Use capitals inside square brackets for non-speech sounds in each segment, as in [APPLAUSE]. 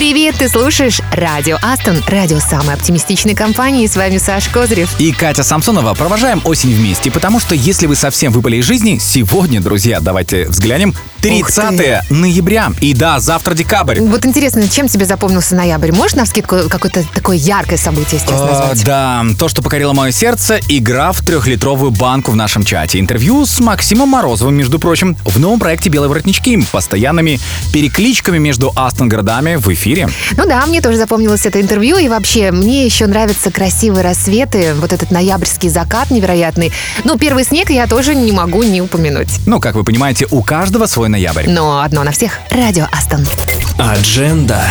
Привет, ты слушаешь Радио Астон, радио самой оптимистичной компании. С вами Саш Козырев. И Катя Самсонова. Провожаем осень вместе, потому что если вы совсем выпали из жизни, сегодня, друзья, давайте взглянем, 30 ноября. И да, завтра декабрь. Вот интересно, чем тебе запомнился ноябрь? Можешь на скидку какое-то такое яркое событие сейчас А, назвать? да, то, что покорило мое сердце, игра в трехлитровую банку в нашем чате. Интервью с Максимом Морозовым, между прочим, в новом проекте «Белые воротнички». Постоянными перекличками между Астон городами в эфире. Ну да, мне тоже запомнилось это интервью. И вообще, мне еще нравятся красивые рассветы, вот этот ноябрьский закат невероятный. Ну, первый снег я тоже не могу не упомянуть. Ну, как вы понимаете, у каждого свой ноябрь. Но одно на всех. Радио Астон. Адженда.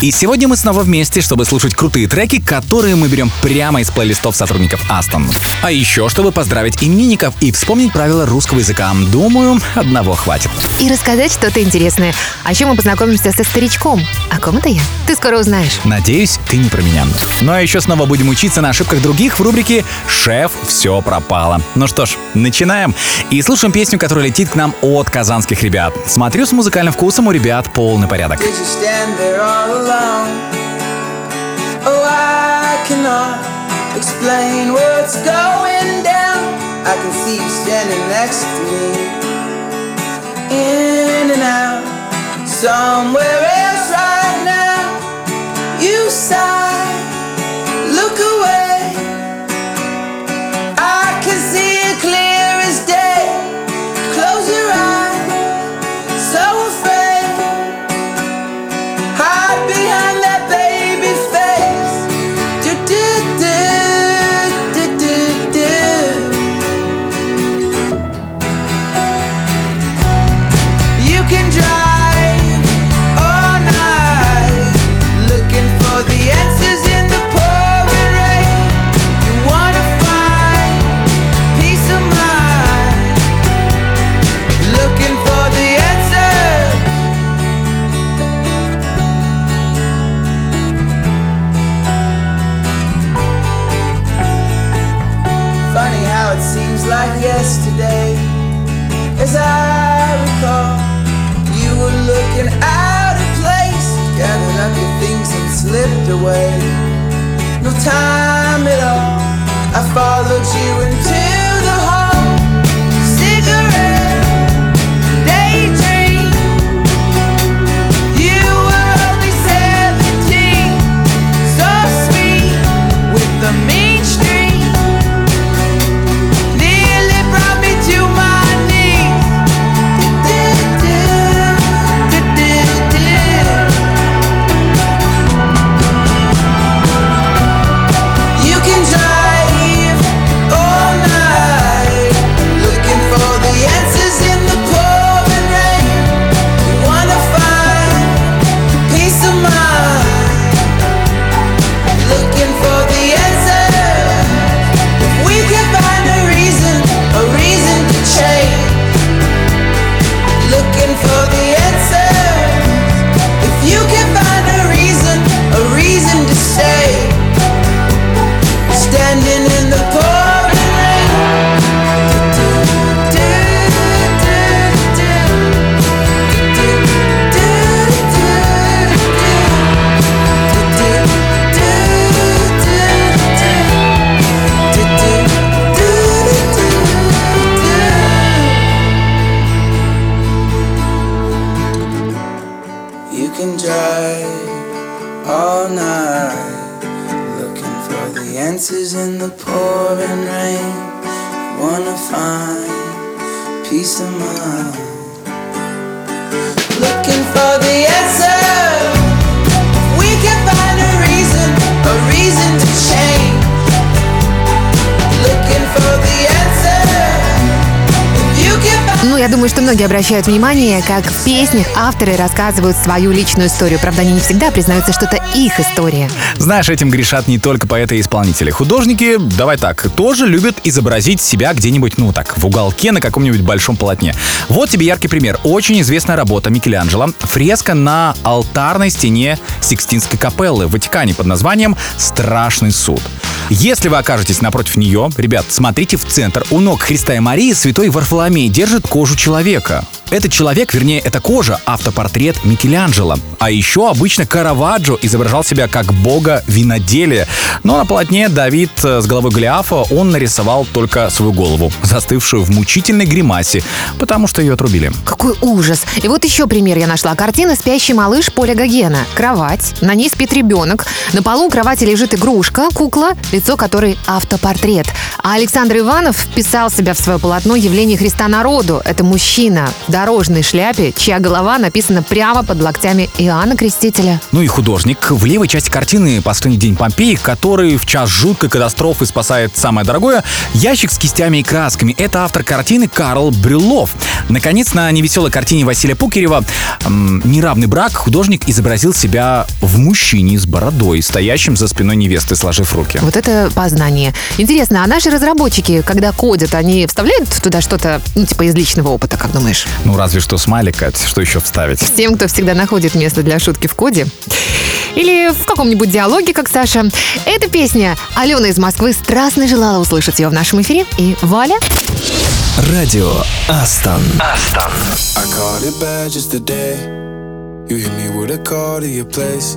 И сегодня мы снова вместе, чтобы слушать крутые треки, которые мы берем прямо из плейлистов сотрудников Астон. А еще, чтобы поздравить именинников и вспомнить правила русского языка. Думаю, одного хватит. И рассказать что-то интересное. А еще мы познакомимся со старичком. О ком это я? Ты скоро узнаешь. Надеюсь, ты не про меня. Ну а еще снова будем учиться на ошибках других в рубрике «Шеф, все пропало». Ну что ж, начинаем. И слушаем песню, которая летит к нам от казанских ребят. Смотрю, с музыкальным вкусом у ребят полный порядок. Did you stand there all alone? Oh, I cannot explain what's going down. I can see you standing next to me. In and out, somewhere else right now. You sigh, многие обращают внимание, как в песнях авторы рассказывают свою личную историю. Правда, они не всегда признаются, что это их история. Знаешь, этим грешат не только поэты и исполнители. Художники, давай так, тоже любят изобразить себя где-нибудь, ну так, в уголке на каком-нибудь большом полотне. Вот тебе яркий пример. Очень известная работа Микеланджело. Фреска на алтарной стене Сикстинской капеллы в Ватикане под названием «Страшный суд». Если вы окажетесь напротив нее, ребят, смотрите в центр. У ног Христа и Марии святой Варфоломей держит кожу человека пока. Этот человек, вернее, эта кожа, автопортрет Микеланджело. А еще обычно Караваджо изображал себя как бога виноделия. Но на полотне Давид э, с головой Голиафа он нарисовал только свою голову, застывшую в мучительной гримасе, потому что ее отрубили. Какой ужас. И вот еще пример я нашла. Картина «Спящий малыш» Поля Гогена. Кровать, на ней спит ребенок. На полу у кровати лежит игрушка, кукла, лицо которой автопортрет. А Александр Иванов вписал себя в свое полотно «Явление Христа народу». Это мужчина в дорожной шляпе, чья голова написана прямо под локтями Иоанна Крестителя. Ну и художник в левой части картины «Последний день Помпеи», который в час жуткой катастрофы спасает самое дорогое, ящик с кистями и красками. Это автор картины Карл Брюллов. Наконец, на невеселой картине Василия Пукерева «Неравный брак» художник изобразил себя в мужчине с бородой, стоящим за спиной невесты, сложив руки. Вот это познание. Интересно, а наши разработчики, когда кодят, они вставляют туда что-то, ну, типа из личного опыта, как думаешь? Ну, разве что смайлик, Кать, что еще вставить? Тем, кто всегда находит место для шутки в коде. Или в каком-нибудь диалоге, как Саша. Эта песня Алена из Москвы страстно желала услышать ее в нашем эфире. И Валя Радио Астон. I caught it bad just today. You hit me with a call to your place.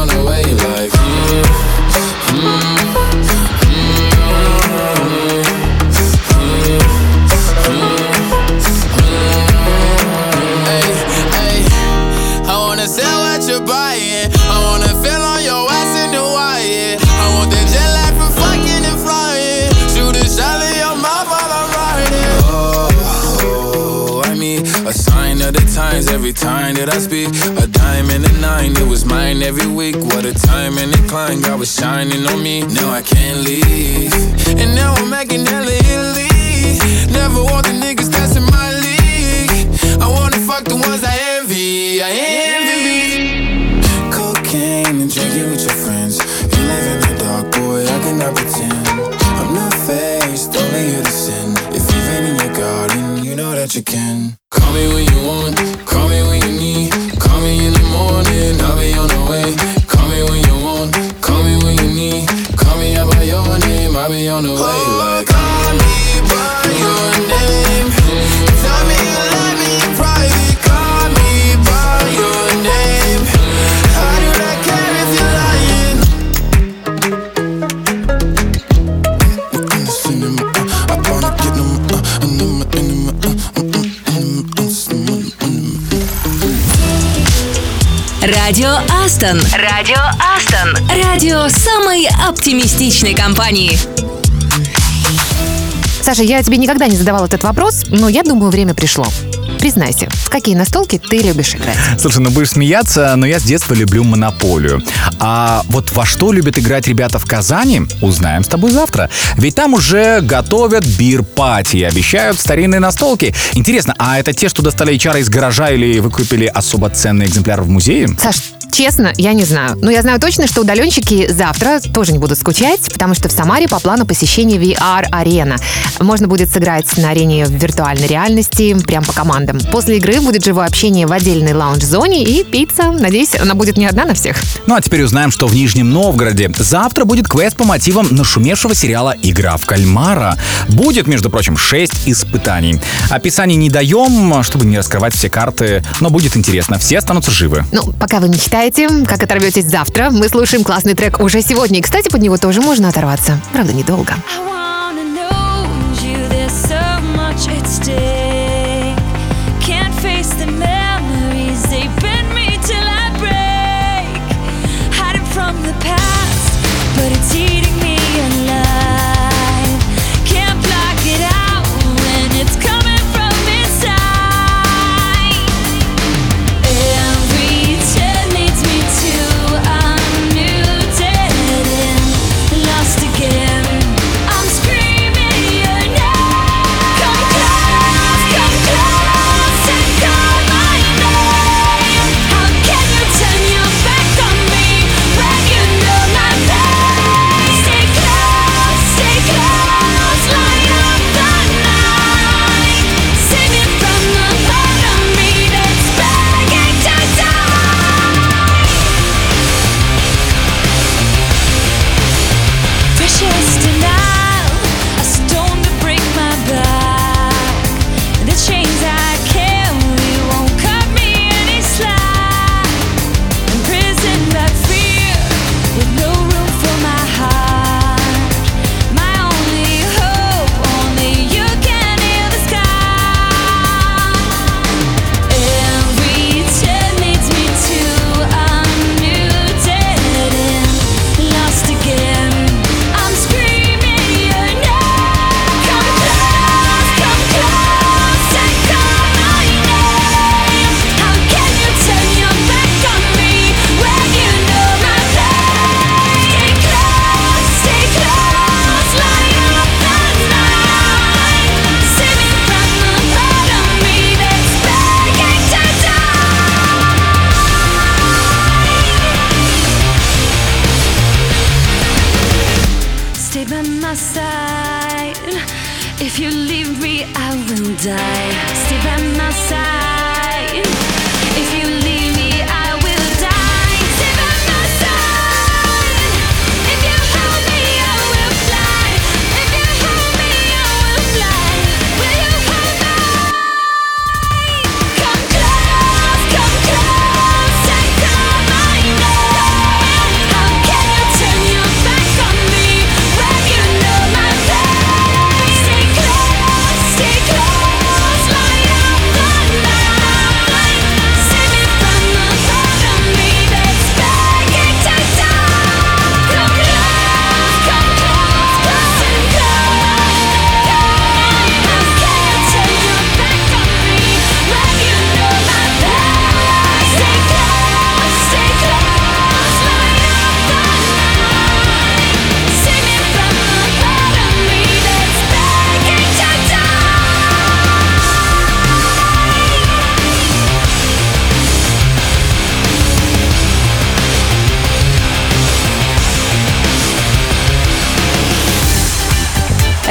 I speak. A dime and a nine, it was mine every week. What a time and climb, God was shining on me. Now I can't leave. And now I'm making hella Italy. Never want the niggas that's in my league. I wanna fuck the ones I envy. I envy. Cocaine and drinking with your friends. You live in the dark, boy, I cannot pretend. I'm not faced, only here to sin. If you've in your garden, you know that you can. Астон. Радио Астон. Радио самой оптимистичной компании. Саша, я тебе никогда не задавал этот вопрос, но я думаю, время пришло. Признайся, в какие настолки ты любишь играть? Слушай, ну будешь смеяться, но я с детства люблю монополию. А вот во что любят играть ребята в Казани, узнаем с тобой завтра. Ведь там уже готовят бир-пати и обещают старинные настолки. Интересно, а это те, что достали HR из гаража или вы купили особо ценный экземпляр в музее? Саш, честно, я не знаю. Но я знаю точно, что удаленщики завтра тоже не будут скучать, потому что в Самаре по плану посещения VR-арена. Можно будет сыграть на арене в виртуальной реальности, прям по командам. После игры будет живое общение в отдельной лаунж-зоне и пицца. Надеюсь, она будет не одна на всех. Ну а теперь узнаем, что в Нижнем Новгороде завтра будет квест по мотивам нашумевшего сериала «Игра в кальмара». Будет, между прочим, 6 испытаний. Описаний не даем, чтобы не раскрывать все карты, но будет интересно. Все останутся живы. Ну, пока вы мечтаете представляете, как оторветесь завтра. Мы слушаем классный трек уже сегодня. И, кстати, под него тоже можно оторваться. Правда, недолго. I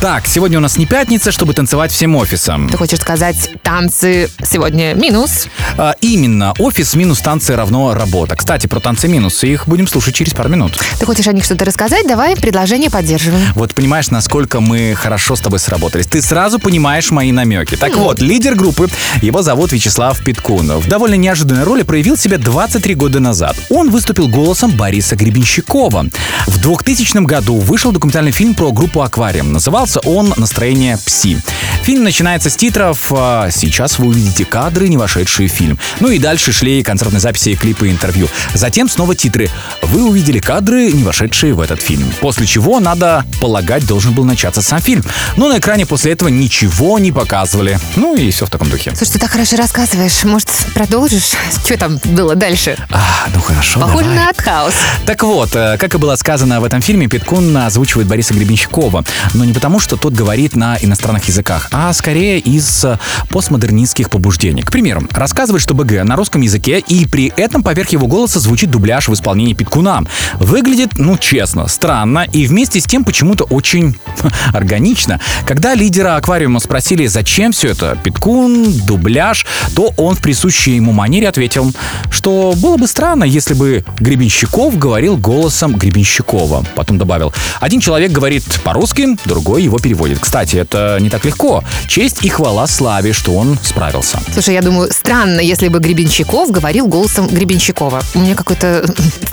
Так, сегодня у нас не пятница, чтобы танцевать всем офисом. Ты хочешь сказать, танцы сегодня минус? А, именно, офис минус танцы равно работа. Кстати, про танцы минусы, их будем слушать через пару минут. Ты хочешь о них что-то рассказать? Давай предложение поддерживаем. Вот понимаешь, насколько мы хорошо с тобой сработались. Ты сразу понимаешь мои намеки. Так вот, лидер группы, его зовут Вячеслав Питкун. В довольно неожиданной роли проявил себя 23 года назад. Он выступил голосом Бориса Гребенщикова. В 2000 году вышел документальный фильм про группу «Аквариум». Назывался он «Настроение пси». Фильм начинается с титров а, «Сейчас вы увидите кадры, не вошедшие в фильм». Ну и дальше шли концертные записи, клипы и интервью. Затем снова титры «Вы увидели кадры, не вошедшие в этот фильм». После чего, надо полагать, должен был начаться сам фильм. Но на экране после этого ничего не показывали. Ну и все в таком духе. Слушай, ты так хорошо рассказываешь. Может, продолжишь? [LAUGHS] Что там было дальше? А, ну хорошо, Похоже давай. на артхаус. Так вот, э, как и было сказано в этом фильме, Питкун озвучивает Бориса Гребенщикова. Но не потому, что тот говорит на иностранных языках, а скорее из э, постмодернистских побуждений. К примеру, рассказывает, что БГ на русском языке, и при этом поверх его голоса звучит дубляж в исполнении Питкуна. Выглядит, ну честно, странно, и вместе с тем почему-то очень [LAUGHS] органично. Когда лидера аквариума спросили, зачем все это, Питкун, дубляж, то он в присущей ему манере ответил, что было бы странно, если бы Гребенщиков говорил голосом Гребенщикова. Потом добавил, один человек говорит по-русски, другой его переводит. Кстати, это не так легко. честь и хвала славе, что он справился. Слушай, я думаю, странно, если бы Гребенщиков говорил голосом Гребенщикова. У меня какое-то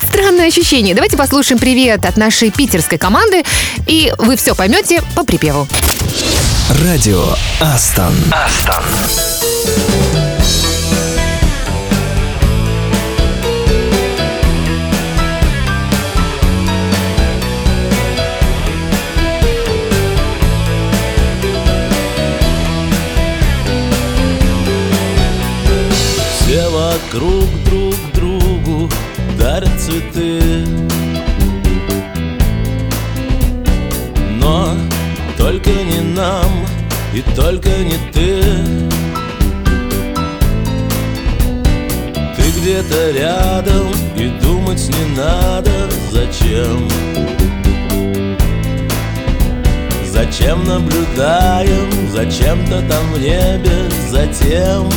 странное ощущение. Давайте послушаем привет от нашей питерской команды, и вы все поймете по припеву. Радио Астон. Астон. Вокруг друг другу дарят цветы. Но только не нам и только не ты. Ты где-то рядом и думать не надо зачем? Зачем наблюдаем, зачем-то там в небе, затем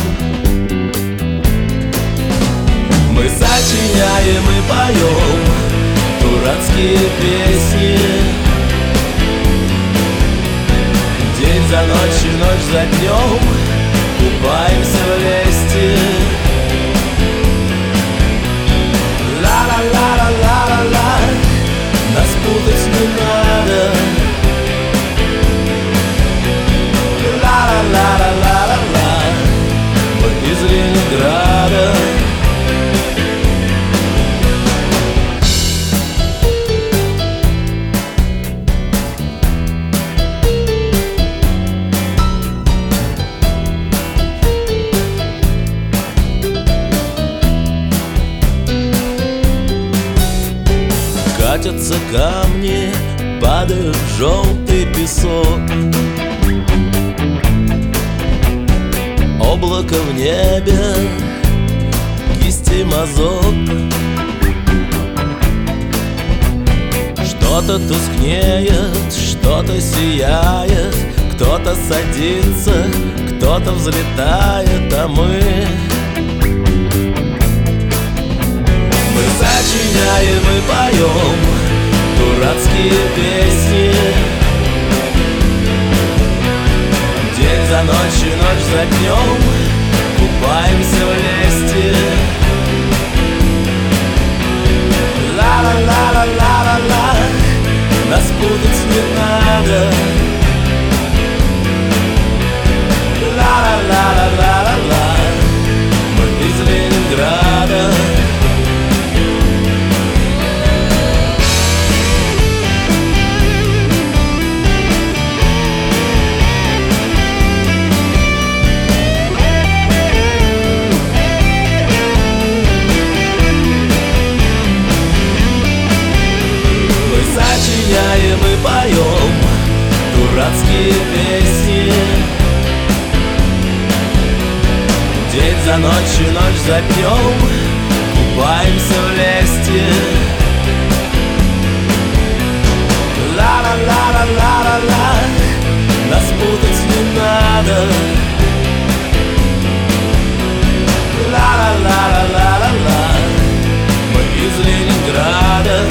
Мы сочиняем и поем дурацкие песни. День за ночью, ночь за днем Купаемся в лесте Катятся камни, падают желтый песок. Облако в небе, кисти мазок. Что-то тускнеет, что-то сияет Кто-то садится, кто-то взлетает, а мы Мы сочиняем и поем дурацкие песни. День за ночью, ночь за днем Купаемся в лесте. Ла-ла-ла-ла-ла-ла-ла Нас путать не надо. Ла-ла-ла-ла-ла-ла Мы из Ленинграда дурацкие песни. День за ночью, ночь за днем Купаемся в лесте. Ла-ла-ла-ла-ла-ла-ла Нас путать не надо. Ла-ла-ла-ла-ла-ла Мы из Ленинграда,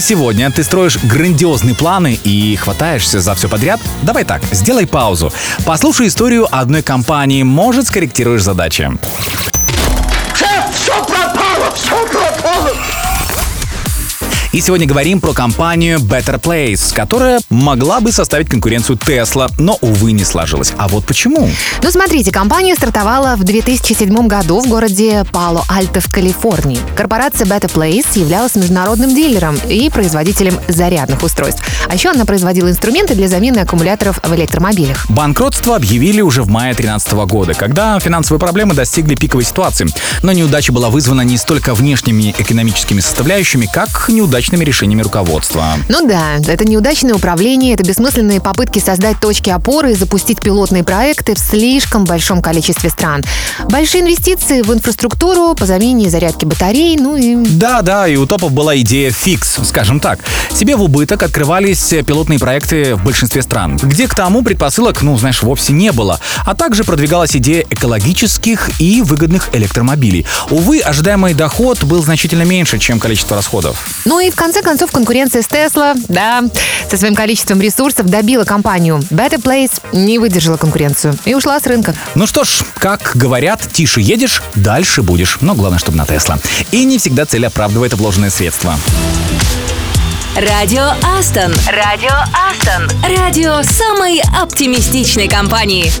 Если сегодня ты строишь грандиозные планы и хватаешься за все подряд, давай так, сделай паузу. Послушай историю одной компании, может, скорректируешь задачи. И сегодня говорим про компанию Better Place, которая могла бы составить конкуренцию Tesla, но, увы, не сложилось. А вот почему? Ну, смотрите, компания стартовала в 2007 году в городе Пало-Альто в Калифорнии. Корпорация Better Place являлась международным дилером и производителем зарядных устройств. А еще она производила инструменты для замены аккумуляторов в электромобилях. Банкротство объявили уже в мае 2013 года, когда финансовые проблемы достигли пиковой ситуации. Но неудача была вызвана не столько внешними экономическими составляющими, как неудачными решениями руководства. Ну да, это неудачное управление, это бессмысленные попытки создать точки опоры и запустить пилотные проекты в слишком большом количестве стран. Большие инвестиции в инфраструктуру по замене зарядки батарей, ну и... Да, да, и у топов была идея фикс, скажем так. Себе в убыток открывались пилотные проекты в большинстве стран, где к тому предпосылок, ну, знаешь, вовсе не было. А также продвигалась идея экологических и выгодных электромобилей. Увы, ожидаемый доход был значительно меньше, чем количество расходов. Ну и в конце концов конкуренция с Tesla, да, со своим количеством ресурсов добила компанию. Better Place не выдержала конкуренцию и ушла с рынка. Ну что ж, как говорят, тише едешь, дальше будешь. Но главное, чтобы на Тесла. И не всегда цель оправдывает вложенные средства. Радио Астон. Радио Астон. Радио самой оптимистичной компании.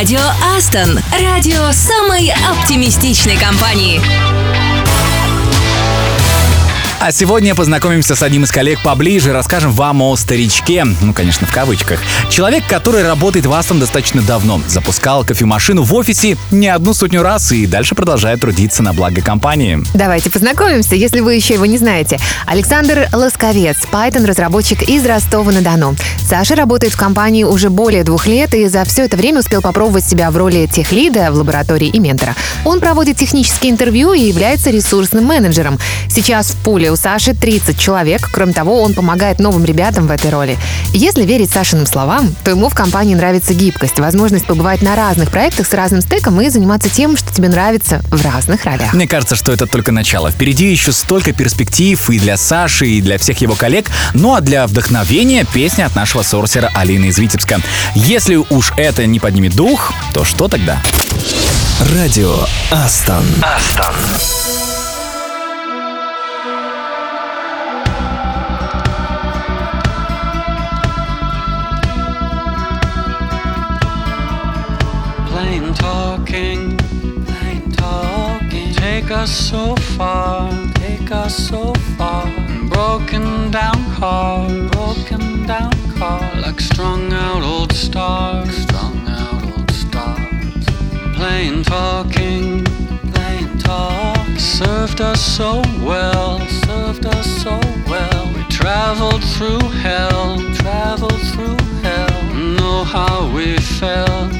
Радио Астон. Радио самой оптимистичной компании. А сегодня познакомимся с одним из коллег поближе, расскажем вам о старичке, ну, конечно, в кавычках. Человек, который работает в Астон достаточно давно, запускал кофемашину в офисе не одну сотню раз и дальше продолжает трудиться на благо компании. Давайте познакомимся, если вы еще его не знаете. Александр Лосковец, Python-разработчик из Ростова-на-Дону. Саша работает в компании уже более двух лет и за все это время успел попробовать себя в роли техлида в лаборатории и ментора. Он проводит технические интервью и является ресурсным менеджером. Сейчас в пуле у Саши 30 человек. Кроме того, он помогает новым ребятам в этой роли. Если верить Сашиным словам, то ему в компании нравится гибкость, возможность побывать на разных проектах с разным стеком и заниматься тем, что тебе нравится в разных ролях. Мне кажется, что это только начало. Впереди еще столько перспектив и для Саши, и для всех его коллег. Ну а для вдохновения песня от нашего сорсера Алины из Витебска. Если уж это не поднимет дух, то что тогда? Радио Астон. Астон. Plain talking, plain talking. Take us so far, take us so far. Broken down cars. Like strung out old stars, strung out old stars. Plain talking, plain talk. Served us so well, served us so well. We traveled through hell, traveled through hell. Know how we felt,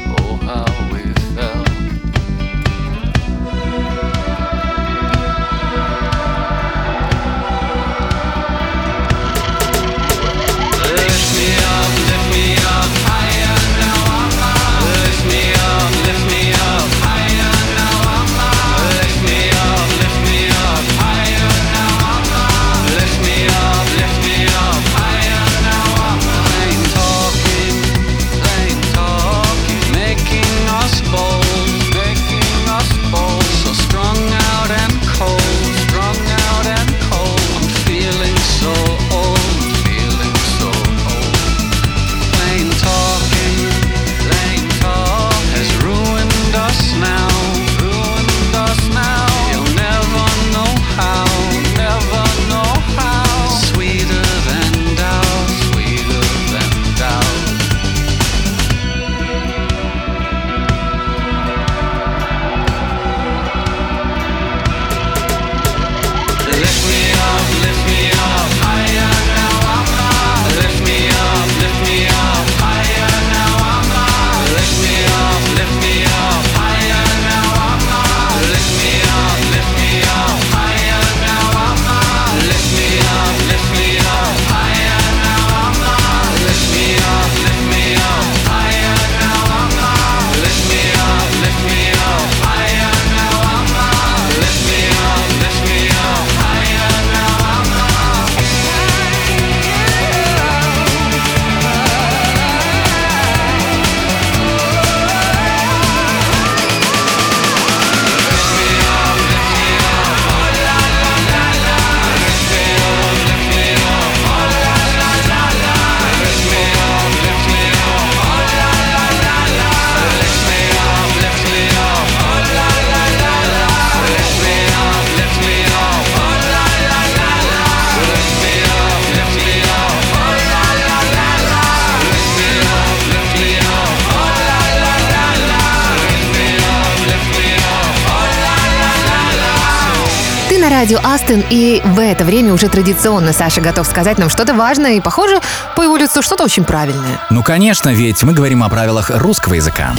Астон, и в это время уже традиционно Саша готов сказать нам что-то важное, и, похоже, по его лицу что-то очень правильное. Ну, конечно, ведь мы говорим о правилах русского языка.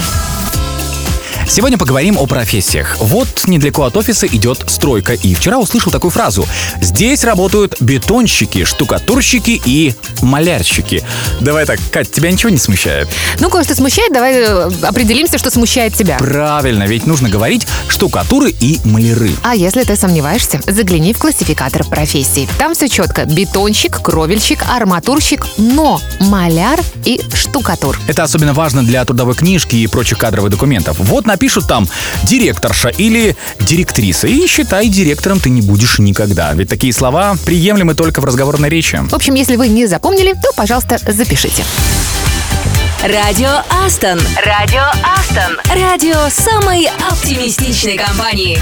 Сегодня поговорим о профессиях. Вот недалеко от офиса идет стройка, и вчера услышал такую фразу. Здесь работают бетонщики, штукатурщики и малярщики. Давай так, Кать, тебя ничего не смущает? Ну, кое-что смущает, давай э, определимся, что смущает тебя. Правильно, ведь нужно говорить штукатуры и маляры. А если ты сомневаешься, загляни в классификатор профессий. Там все четко. Бетонщик, кровельщик, арматурщик, но маляр и штукатур. Это особенно важно для трудовой книжки и прочих кадровых документов. Вот напишут там директорша или директриса, и считай, директором ты не будешь никогда. Ведь такие слова приемлемы только в разговорной речи. В общем, если вы не запомнили, то, пожалуйста, запишите. Радио Астон. Радио Астон. Радио самой оптимистичной компании.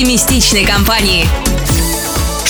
Оптимистичной компании.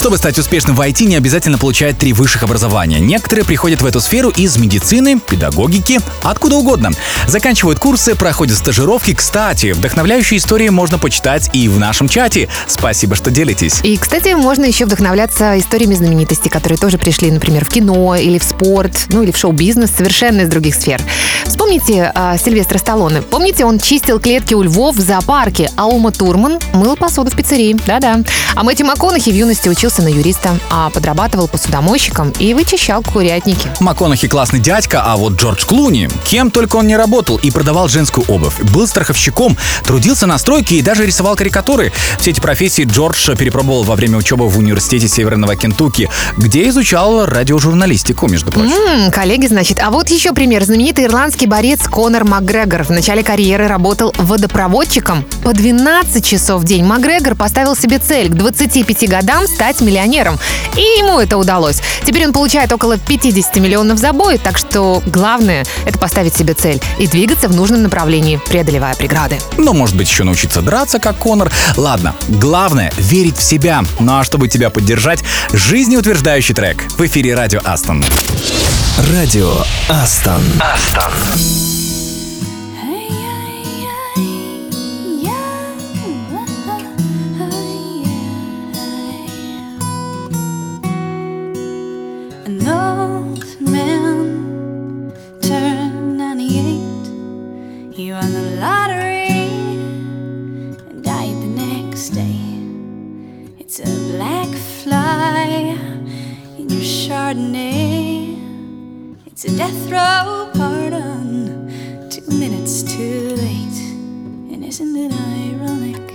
Чтобы стать успешным в IT, не обязательно получать три высших образования. Некоторые приходят в эту сферу из медицины, педагогики, откуда угодно. Заканчивают курсы, проходят стажировки. Кстати, вдохновляющие истории можно почитать и в нашем чате. Спасибо, что делитесь. И, кстати, можно еще вдохновляться историями знаменитостей, которые тоже пришли, например, в кино или в спорт, ну или в шоу-бизнес, совершенно из других сфер. Вспомните а, Сильвестра Сталлоне. Помните, он чистил клетки у львов в зоопарке, а Ума Турман мыл посуду в пиццерии. Да-да. А Мэтью МакКонахи в юности учился на юриста, а подрабатывал посудомойщиком и вычищал курятники. МакКонахи классный дядька, а вот Джордж Клуни, кем только он не работал и продавал женскую обувь. Был страховщиком, трудился на стройке и даже рисовал карикатуры. Все эти профессии Джордж перепробовал во время учебы в университете Северного Кентукки, где изучал радиожурналистику, между прочим. М, коллеги, значит. А вот еще пример. Знаменитый ирландский борец Конор Макгрегор в начале карьеры работал водопроводчиком по 12 часов в день. Макгрегор поставил себе цель к 25 годам стать миллионером. И ему это удалось. Теперь он получает около 50 миллионов за бой, так что главное — это поставить себе цель и двигаться в нужном направлении, преодолевая преграды. Но, может быть, еще научиться драться, как Конор. Ладно, главное — верить в себя. Ну а чтобы тебя поддержать, жизнеутверждающий трек в эфире Радио Астон. Радио Астон. Астон. lottery and died the next day. It's a black fly in your Chardonnay. It's a death row pardon, two minutes too late. And isn't it ironic?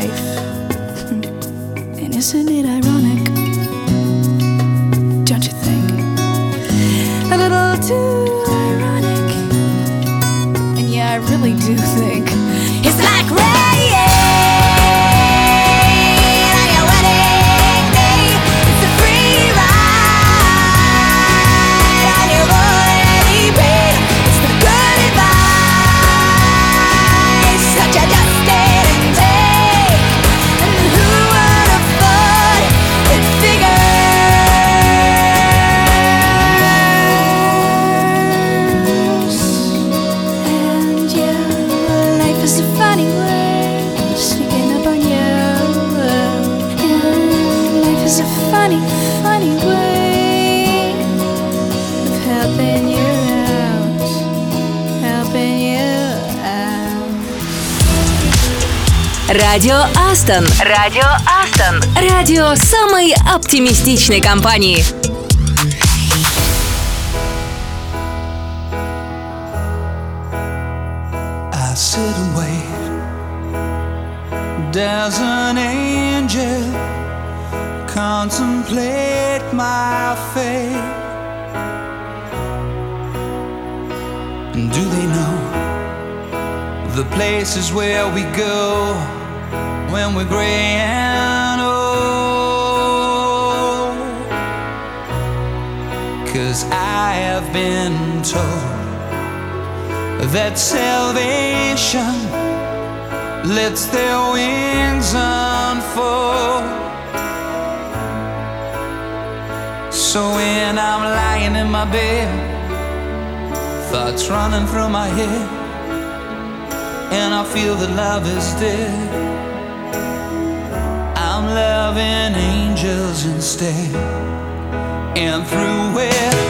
life. And isn't it ironic? Don't you think? A little too ironic. And yeah, I really do [LAUGHS] think. Радио Астон. Радио Астон. Радио самой оптимистичной компании. I sit and wait. There's an angel contemplate my fate. And do they know the places where we go? when we're gray and old. Cause I have been told that salvation lets their wings unfold. So when I'm lying in my bed, thoughts running through my head, and I feel that love is dead. Loving angels instead, and through it.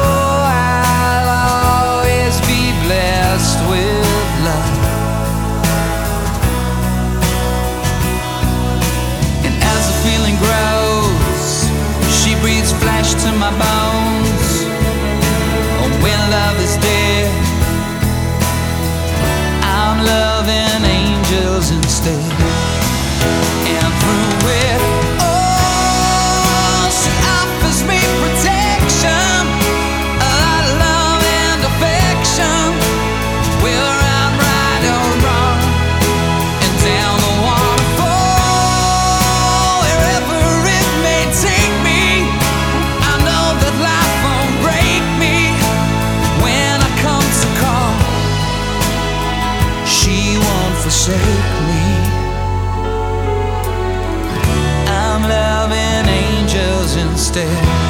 Instead.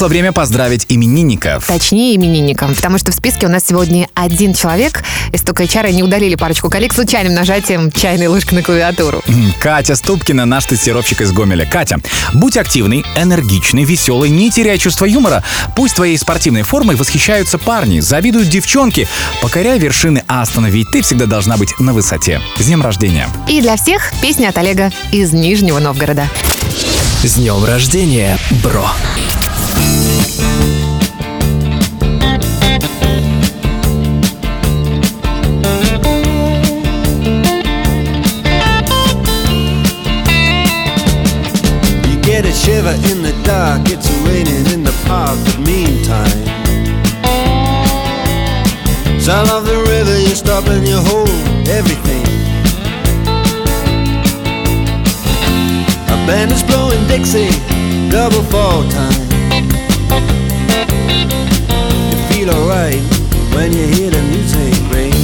Пришло время поздравить именинников. Точнее, именинникам, потому что в списке у нас сегодня один человек. Из только HR не удалили парочку коллег случайным нажатием чайной ложки на клавиатуру. Катя Ступкина, наш тестировщик из Гомеля. Катя, будь активной, энергичной, веселой, не теряй чувство юмора. Пусть твоей спортивной формой восхищаются парни, завидуют девчонки. Покоряй вершины Астона, ведь ты всегда должна быть на высоте. С днем рождения. И для всех песня от Олега из Нижнего Новгорода. С днем рождения, бро! Dark, it's raining in the park, but meantime. Sound of the river, you stop and you hold everything. A band is blowing Dixie, double fall time. You feel alright when you hear the music ring.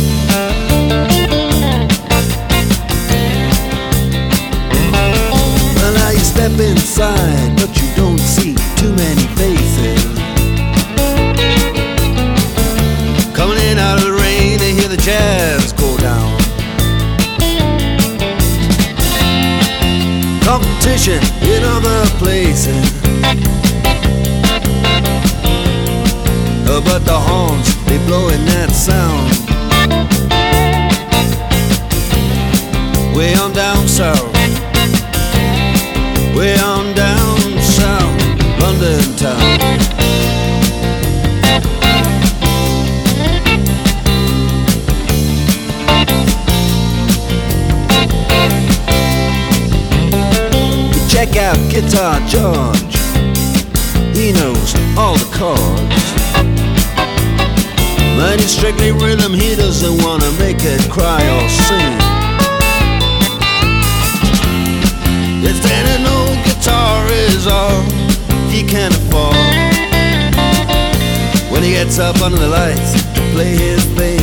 Step inside, but you don't too many faces. Coming in out of the rain to hear the jazz go down. Competition in other places. Uh, but the horns, they blowing that sound. Way on down Out Guitar George. He knows all the chords. But it's strictly rhythm, he doesn't wanna make it cry or sing. If then an old guitar is all he can afford When he gets up under the lights to play his thing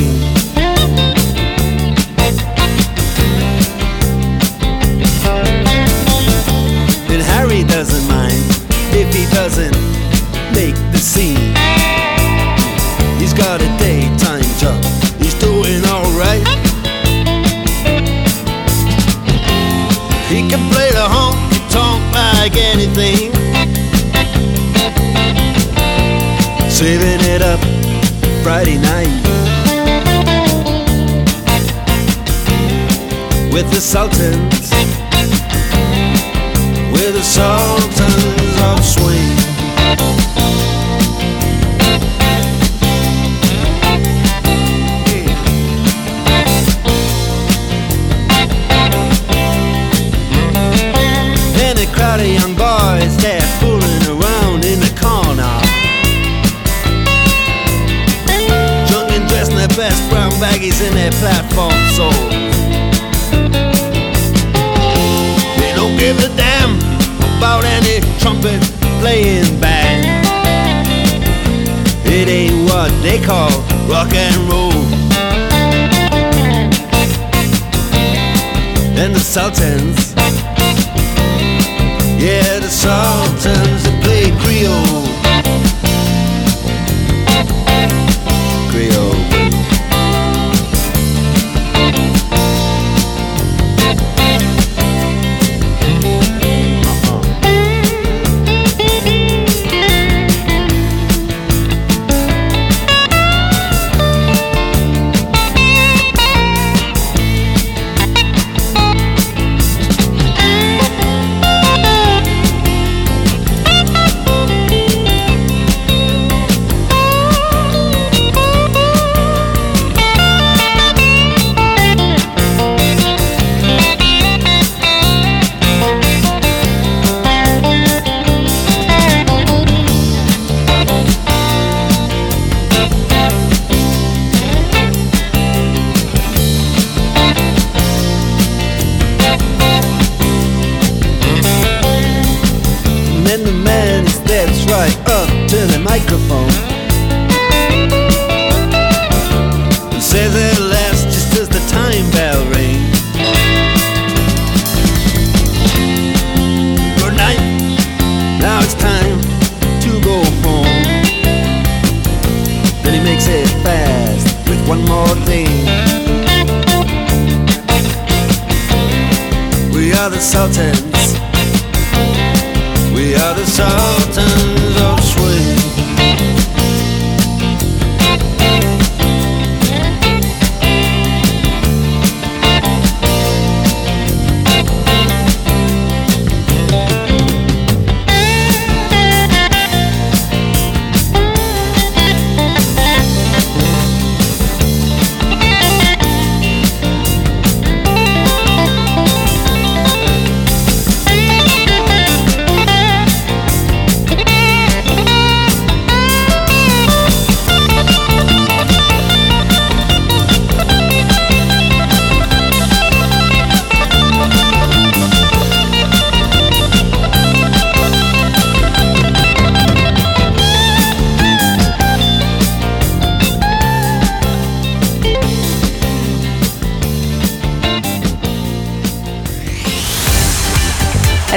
melting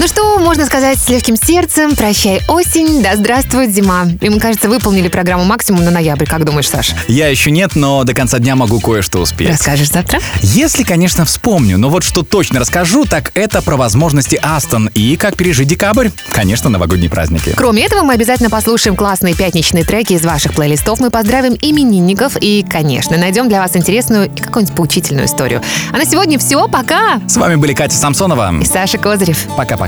Ну что, можно сказать с легким сердцем, прощай осень, да здравствует зима. И мы, кажется, выполнили программу максимум на ноябрь. Как думаешь, Саш? Я еще нет, но до конца дня могу кое-что успеть. Расскажешь завтра? Если, конечно, вспомню, но вот что точно расскажу, так это про возможности Астон и как пережить декабрь. Конечно, новогодние праздники. Кроме этого, мы обязательно послушаем классные пятничные треки из ваших плейлистов, мы поздравим именинников и, конечно, найдем для вас интересную и какую-нибудь поучительную историю. А на сегодня все, пока! С вами были Катя Самсонова. И Саша Козырев. Пока-пока.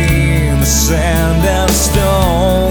sand and stone,